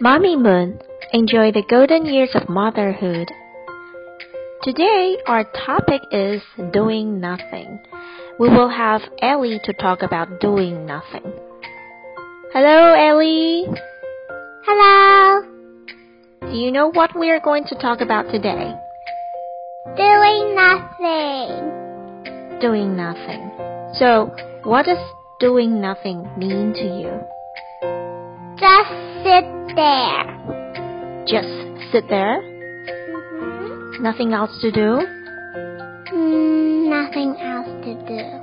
Mamimoon, enjoy the golden years of motherhood. Today, our topic is doing nothing. We will have Ellie to talk about doing nothing. Hello, Ellie. Hello. Do you know what we are going to talk about today? Doing nothing. Doing nothing. So, what does doing nothing mean to you? There. Just sit there? Mm-hmm. Nothing else to do? Mm, nothing else to do.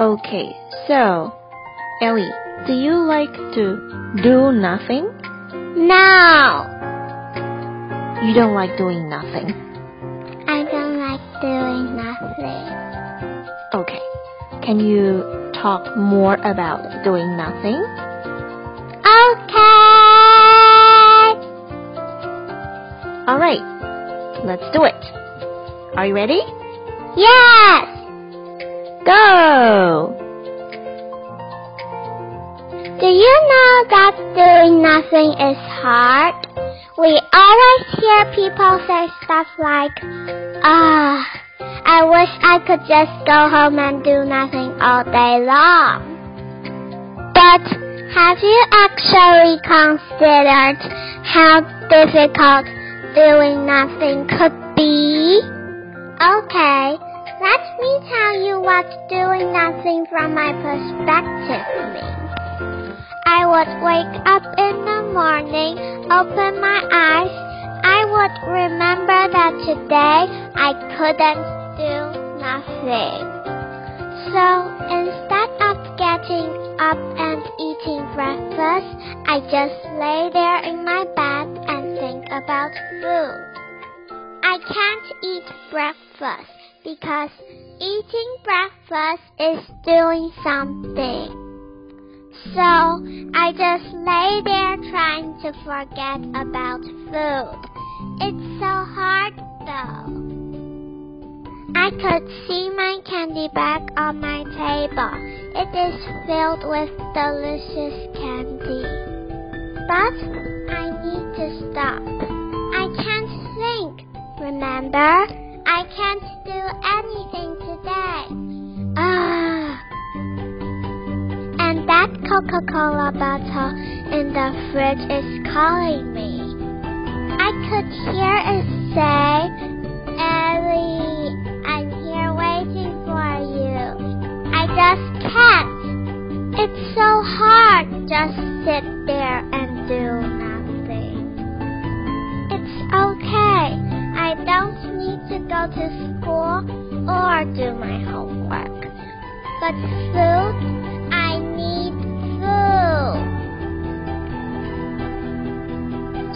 Okay, so, Ellie, do you like to do nothing? No. You don't like doing nothing. I don't like doing nothing. Okay. Can you talk more about doing nothing? Okay. Alright, let's do it. Are you ready? Yes. Go! Do you know that doing nothing is hard? We always hear people say stuff like, ah, I wish I could just go home and do nothing all day long. But have you actually considered how difficult doing nothing could be? Okay, let me tell you what doing nothing from my perspective means. I would wake up in the morning, open my eyes. I would remember that today I couldn't do nothing. So instead of getting up and eating breakfast, I just lay there in my bed about food. I can't eat breakfast because eating breakfast is doing something. So I just lay there trying to forget about food. It's so hard though. I could see my candy bag on my table. It is filled with delicious candy. But I need to stop. Remember? I can't do anything today. Ah and that Coca-Cola bottle in the fridge is calling me. I could hear it say, Ellie, I'm here waiting for you. I just can't. It's so hard just sit there go to school or do my homework. But food I need food.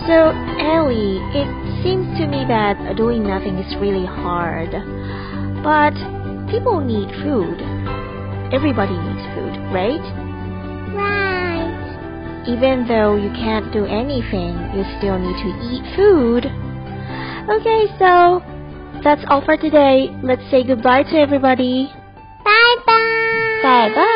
So, Ellie, it seems to me that doing nothing is really hard. But people need food. Everybody needs food, right? Right. Even though you can't do anything, you still need to eat food. Okay, so that's all for today. Let's say goodbye to everybody. Bye bye. Bye bye.